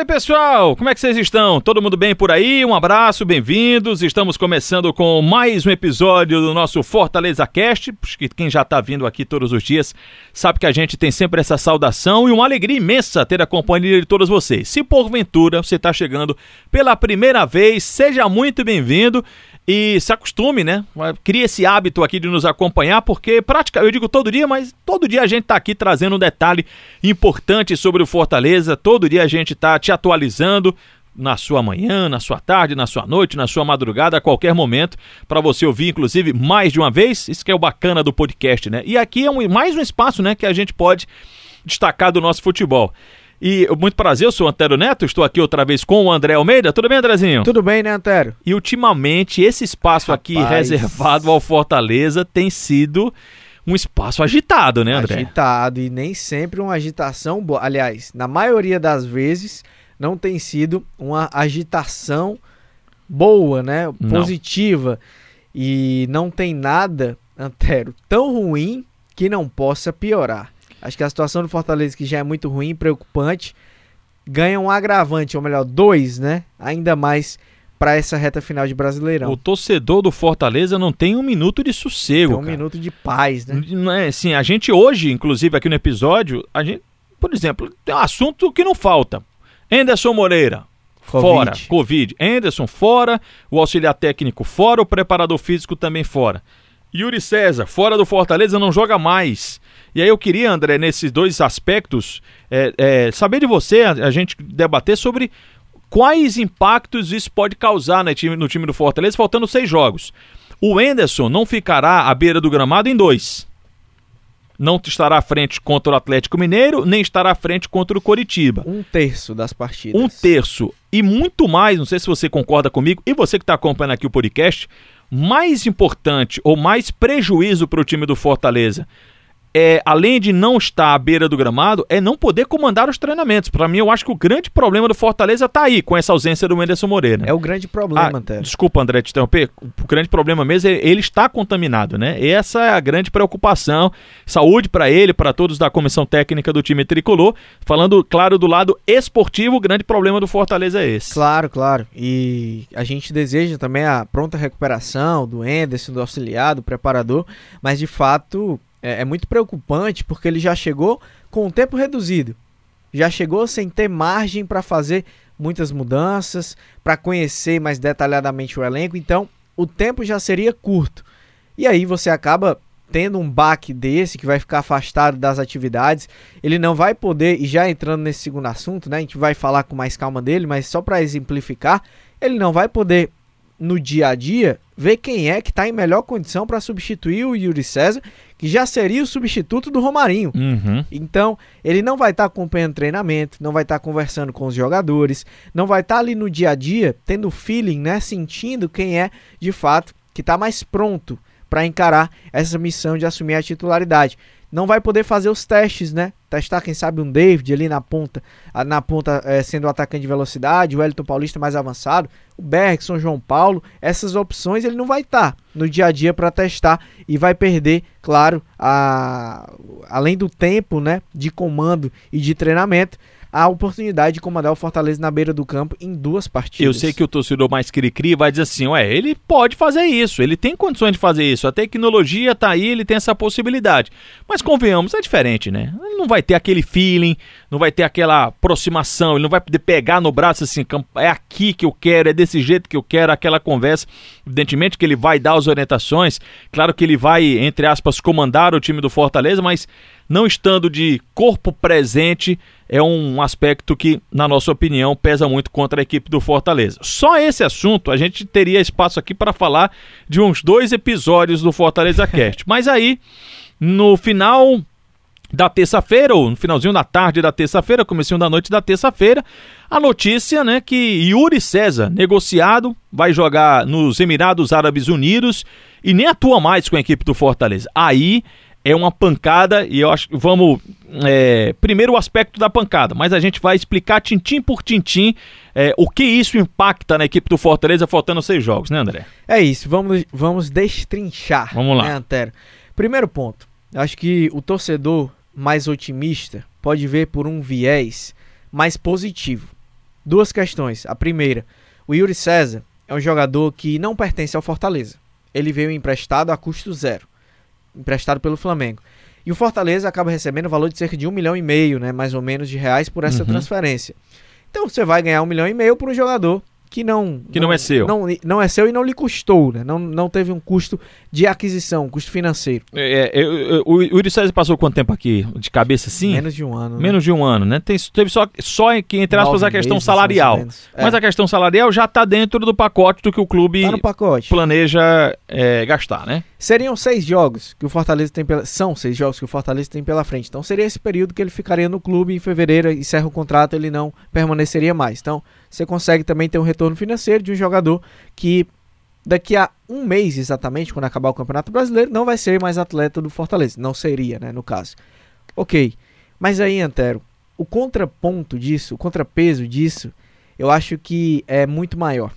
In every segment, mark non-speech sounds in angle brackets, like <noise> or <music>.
Oi, pessoal! Como é que vocês estão? Todo mundo bem por aí? Um abraço, bem-vindos. Estamos começando com mais um episódio do nosso Fortaleza Cast. Que quem já está vindo aqui todos os dias sabe que a gente tem sempre essa saudação e uma alegria imensa ter a companhia de todos vocês. Se porventura você está chegando pela primeira vez, seja muito bem-vindo e se acostume, né? Cria esse hábito aqui de nos acompanhar, porque prática, eu digo todo dia, mas todo dia a gente está aqui trazendo um detalhe importante sobre o Fortaleza. Todo dia a gente está te atualizando na sua manhã, na sua tarde, na sua noite, na sua madrugada, a qualquer momento, para você ouvir, inclusive, mais de uma vez. Isso que é o bacana do podcast, né? E aqui é um, mais um espaço, né, que a gente pode destacar do nosso futebol. E muito prazer, eu sou o Antero Neto, estou aqui outra vez com o André Almeida. Tudo bem, Andrezinho? Tudo bem, né, Antero? E ultimamente esse espaço Rapaz. aqui reservado ao Fortaleza tem sido um espaço agitado, né, André? Agitado e nem sempre uma agitação boa. Aliás, na maioria das vezes não tem sido uma agitação boa, né? Positiva. Não. E não tem nada, Antero, tão ruim que não possa piorar. Acho que a situação do Fortaleza, que já é muito ruim, preocupante, ganha um agravante, ou melhor, dois, né? Ainda mais para essa reta final de Brasileirão. O torcedor do Fortaleza não tem um minuto de sossego. Tem um cara. minuto de paz, né? Não é assim, a gente hoje, inclusive aqui no episódio, a gente, por exemplo, tem um assunto que não falta. Anderson Moreira, COVID. fora, Covid. Anderson fora, o auxiliar técnico fora, o preparador físico também fora. Yuri César, fora do Fortaleza, não joga mais. E aí eu queria, André, nesses dois aspectos, é, é, saber de você, a, a, gente debater sobre quais impactos isso pode causar no time, no time do Fortaleza, faltando seis jogos. O Enderson não ficará à beira do gramado em dois. Não estará à frente contra o Atlético Mineiro, nem estará à frente contra o Coritiba. Um terço das partidas. Um terço. E muito mais, não sei se você concorda comigo, e você que está acompanhando aqui o podcast, mais importante ou mais prejuízo para o time do Fortaleza é, além de não estar à beira do gramado, é não poder comandar os treinamentos. Para mim, eu acho que o grande problema do Fortaleza está aí, com essa ausência do Menderson Moreira. É o grande problema, ah, Desculpa, André, te interromper. O grande problema mesmo é ele está contaminado, né? Essa é a grande preocupação. Saúde para ele, para todos da comissão técnica do time tricolor. Falando, claro, do lado esportivo, o grande problema do Fortaleza é esse. Claro, claro. E a gente deseja também a pronta recuperação do Enderson, do auxiliar, do preparador, mas de fato é, é muito preocupante porque ele já chegou com um tempo reduzido. Já chegou sem ter margem para fazer muitas mudanças, para conhecer mais detalhadamente o elenco, então o tempo já seria curto. E aí você acaba tendo um baque desse que vai ficar afastado das atividades, ele não vai poder, e já entrando nesse segundo assunto, né, a gente vai falar com mais calma dele, mas só para exemplificar, ele não vai poder no dia a dia ver quem é que está em melhor condição para substituir o Yuri César que já seria o substituto do Romarinho. Uhum. Então, ele não vai estar tá acompanhando treinamento, não vai estar tá conversando com os jogadores, não vai estar tá ali no dia a dia tendo feeling, né, sentindo quem é de fato que está mais pronto para encarar essa missão de assumir a titularidade não vai poder fazer os testes, né? Testar, quem sabe, um David ali na ponta, na ponta é, sendo o atacante de velocidade, o Elton Paulista mais avançado, o Bergson, João Paulo, essas opções ele não vai estar tá no dia a dia para testar e vai perder, claro, a, além do tempo, né, de comando e de treinamento, a oportunidade de comandar o Fortaleza na beira do campo em duas partidas. Eu sei que o torcedor mais cri-cri vai dizer assim, ué, ele pode fazer isso, ele tem condições de fazer isso, a tecnologia tá aí, ele tem essa possibilidade. Mas convenhamos, é diferente, né? Ele não vai ter aquele feeling, não vai ter aquela aproximação, ele não vai poder pegar no braço assim, é aqui que eu quero, é desse jeito que eu quero, aquela conversa. Evidentemente que ele vai dar as orientações, claro que ele vai, entre aspas, comandar o time do Fortaleza, mas não estando de corpo presente é um aspecto que, na nossa opinião, pesa muito contra a equipe do Fortaleza. Só esse assunto a gente teria espaço aqui para falar de uns dois episódios do Fortaleza Cast. Mas aí, no final da terça-feira, ou no finalzinho da tarde da terça-feira, comecinho da noite da terça-feira, a notícia, né, que Yuri César, negociado, vai jogar nos Emirados Árabes Unidos e nem atua mais com a equipe do Fortaleza. Aí é uma pancada e eu acho que vamos. É, primeiro o aspecto da pancada, mas a gente vai explicar tintim por tintim é, o que isso impacta na equipe do Fortaleza faltando seis jogos, né, André? É isso, vamos, vamos destrinchar. Vamos lá. Né, Antero? Primeiro ponto, acho que o torcedor mais otimista pode ver por um viés mais positivo. Duas questões. A primeira, o Yuri César é um jogador que não pertence ao Fortaleza. Ele veio emprestado a custo zero emprestado pelo Flamengo. E o Fortaleza acaba recebendo o valor de cerca de um milhão e meio, né, mais ou menos, de reais por essa uhum. transferência. Então você vai ganhar um milhão e meio por um jogador que não que não, não, é seu. não, não é seu e não lhe custou né? não, não teve um custo de aquisição um custo financeiro. É, é, é, o Yuri César passou quanto tempo aqui de cabeça assim? Menos de um ano né? menos de um ano né? Tem, teve só só que entre aspas a questão meses, salarial. mas é. a questão salarial já está dentro do pacote do que o clube tá planeja é, gastar né? Seriam seis jogos que o Fortaleza tem pela são seis jogos que o Fortaleza tem pela frente. Então seria esse período que ele ficaria no clube em fevereiro encerra o contrato ele não permaneceria mais. Então você consegue também ter um retorno financeiro de um jogador que daqui a um mês exatamente, quando acabar o Campeonato Brasileiro, não vai ser mais atleta do Fortaleza. Não seria, né, no caso. Ok. Mas aí, Antero, o contraponto disso, o contrapeso disso, eu acho que é muito maior.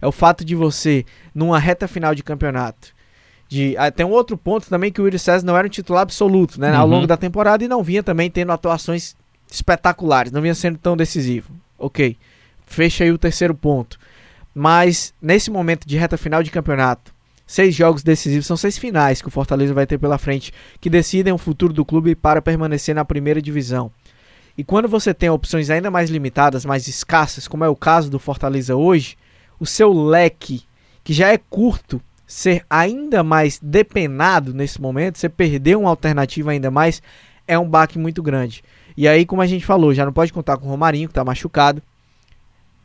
É o fato de você, numa reta final de campeonato, de, ah, tem um outro ponto também que o Willis César não era um titular absoluto, né, uhum. ao longo da temporada e não vinha também tendo atuações espetaculares, não vinha sendo tão decisivo. Ok fecha aí o terceiro ponto. Mas nesse momento de reta final de campeonato, seis jogos decisivos, são seis finais que o Fortaleza vai ter pela frente, que decidem o futuro do clube para permanecer na primeira divisão. E quando você tem opções ainda mais limitadas, mais escassas, como é o caso do Fortaleza hoje, o seu leque, que já é curto, ser ainda mais depenado nesse momento, você perder uma alternativa ainda mais, é um baque muito grande. E aí, como a gente falou, já não pode contar com o Romarinho, que está machucado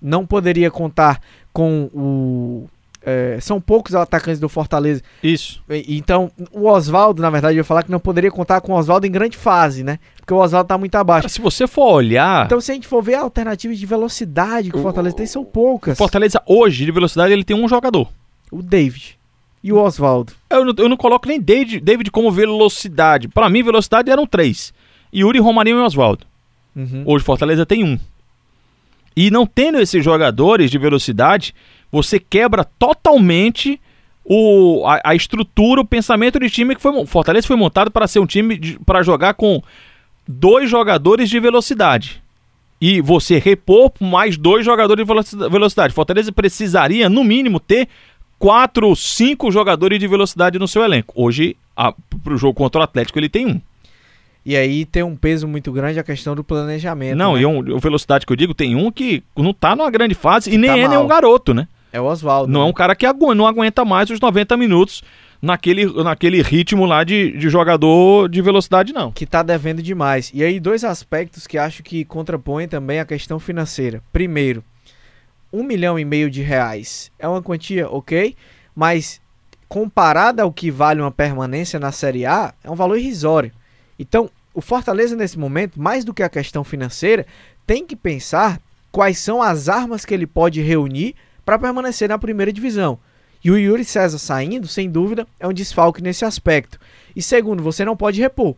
não poderia contar com o. É, são poucos atacantes do Fortaleza. Isso. Então, o Oswaldo, na verdade, eu ia falar que não poderia contar com o Oswaldo em grande fase, né? Porque o Oswaldo tá muito abaixo. Cara, se você for olhar. Então, se a gente for ver alternativas de velocidade que o, Fortaleza tem, são poucas. O Fortaleza, hoje, de velocidade, ele tem um jogador: o David. E o Oswaldo. Eu, não, eu não coloco nem David, David como velocidade. Para mim, velocidade eram três: Yuri, Romarinho e Oswaldo. Uhum. Hoje, Fortaleza tem um. E não tendo esses jogadores de velocidade, você quebra totalmente o, a, a estrutura, o pensamento de time que foi. Fortaleza foi montado para ser um time para jogar com dois jogadores de velocidade. E você repor mais dois jogadores de velocidade. Fortaleza precisaria, no mínimo, ter quatro, cinco jogadores de velocidade no seu elenco. Hoje, para o jogo contra o Atlético, ele tem um. E aí tem um peso muito grande a questão do planejamento. Não, né? e um, o velocidade que eu digo, tem um que não tá numa grande fase e nem tá é nenhum garoto, né? É o Oswaldo. Não né? é um cara que agu não aguenta mais os 90 minutos naquele, naquele ritmo lá de, de jogador de velocidade, não. Que tá devendo demais. E aí, dois aspectos que acho que contrapõem também a questão financeira. Primeiro, um milhão e meio de reais é uma quantia ok, mas comparada ao que vale uma permanência na Série A, é um valor irrisório. Então, o Fortaleza, nesse momento, mais do que a questão financeira, tem que pensar quais são as armas que ele pode reunir para permanecer na primeira divisão. E o Yuri César saindo, sem dúvida, é um desfalque nesse aspecto. E segundo, você não pode repor.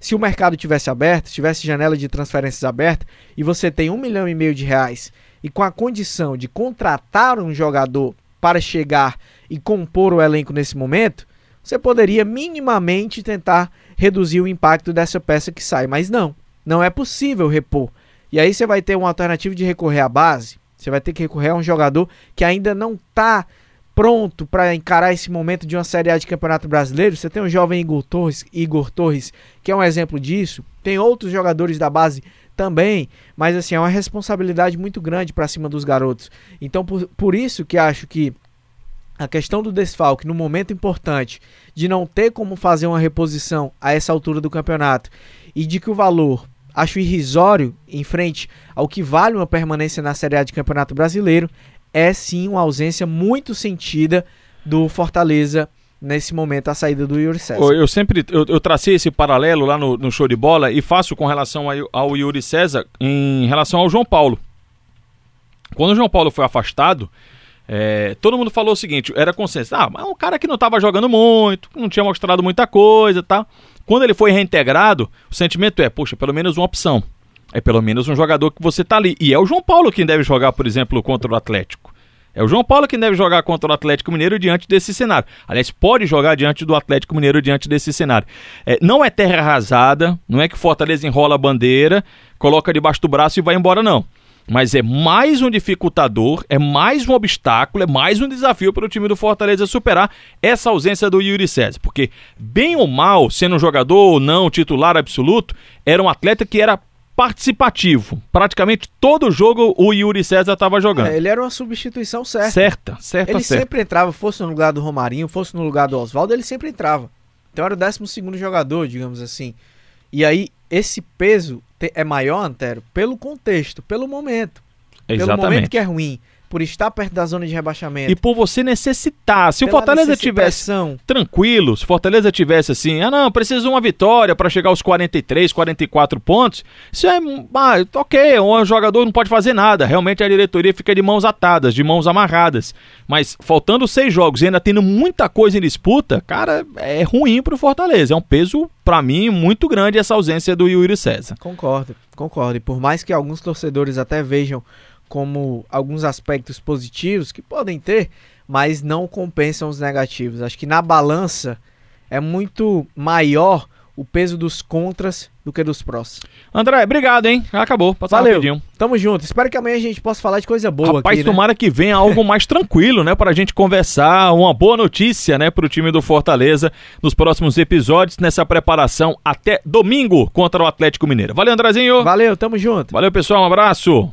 Se o mercado tivesse aberto, tivesse janela de transferências aberta e você tem um milhão e meio de reais e com a condição de contratar um jogador para chegar e compor o elenco nesse momento, você poderia minimamente tentar reduzir o impacto dessa peça que sai, mas não, não é possível repor. E aí você vai ter uma alternativa de recorrer à base, você vai ter que recorrer a um jogador que ainda não está pronto para encarar esse momento de uma Série A de Campeonato Brasileiro. Você tem o jovem Igor Torres, Igor Torres, que é um exemplo disso. Tem outros jogadores da base também, mas assim, é uma responsabilidade muito grande para cima dos garotos. Então, por, por isso que acho que a questão do desfalque no momento importante de não ter como fazer uma reposição a essa altura do campeonato e de que o valor acho irrisório em frente ao que vale uma permanência na Série A de Campeonato Brasileiro é sim uma ausência muito sentida do Fortaleza nesse momento a saída do Yuri César. Eu sempre eu, eu tracei esse paralelo lá no, no, show de bola e faço com relação ao, ao Yuri César em relação ao João Paulo. Quando o João Paulo foi afastado, é, todo mundo falou o seguinte: era consenso, ah, mas é um cara que não estava jogando muito, não tinha mostrado muita coisa tá? Quando ele foi reintegrado, o sentimento é, poxa, pelo menos uma opção. É pelo menos um jogador que você tá ali. E é o João Paulo quem deve jogar, por exemplo, contra o Atlético. É o João Paulo quem deve jogar contra o Atlético Mineiro diante desse cenário. Aliás, pode jogar diante do Atlético Mineiro diante desse cenário. É, não é terra arrasada, não é que Fortaleza enrola a bandeira, coloca debaixo do braço e vai embora, não. Mas é mais um dificultador, é mais um obstáculo, é mais um desafio para o time do Fortaleza superar essa ausência do Yuri César. Porque, bem ou mal, sendo um jogador ou não titular absoluto, era um atleta que era participativo. Praticamente todo jogo o Yuri César estava jogando. É, ele era uma substituição certa. Certa, certa, Ele certa. sempre entrava, fosse no lugar do Romarinho, fosse no lugar do Oswaldo, ele sempre entrava. Então era o 12 segundo jogador, digamos assim. E aí, esse peso é maior, Antero, pelo contexto, pelo momento. Pelo momento Exatamente. que é ruim, por estar perto da zona de rebaixamento. E por você necessitar. Se o Fortaleza tivesse tranquilo, se o Fortaleza tivesse assim, ah não, precisa de uma vitória para chegar aos 43, 44 pontos, isso é, ah, ok, um jogador não pode fazer nada, realmente a diretoria fica de mãos atadas, de mãos amarradas, mas faltando seis jogos e ainda tendo muita coisa em disputa, cara, é ruim pro Fortaleza, é um peso, para mim, muito grande essa ausência do Yuri César. Concordo, concordo. E por mais que alguns torcedores até vejam como alguns aspectos positivos que podem ter, mas não compensam os negativos. Acho que na balança é muito maior o peso dos contras do que dos prós. André, obrigado, hein? Acabou, Valeu. rapidinho. Tamo junto. Espero que amanhã a gente possa falar de coisa boa Rapaz, aqui, né? tomara que venha algo mais <laughs> tranquilo, né? Pra gente conversar, uma boa notícia, né? Pro time do Fortaleza nos próximos episódios, nessa preparação até domingo contra o Atlético Mineiro. Valeu, Andrezinho. Valeu, tamo junto. Valeu, pessoal. Um abraço.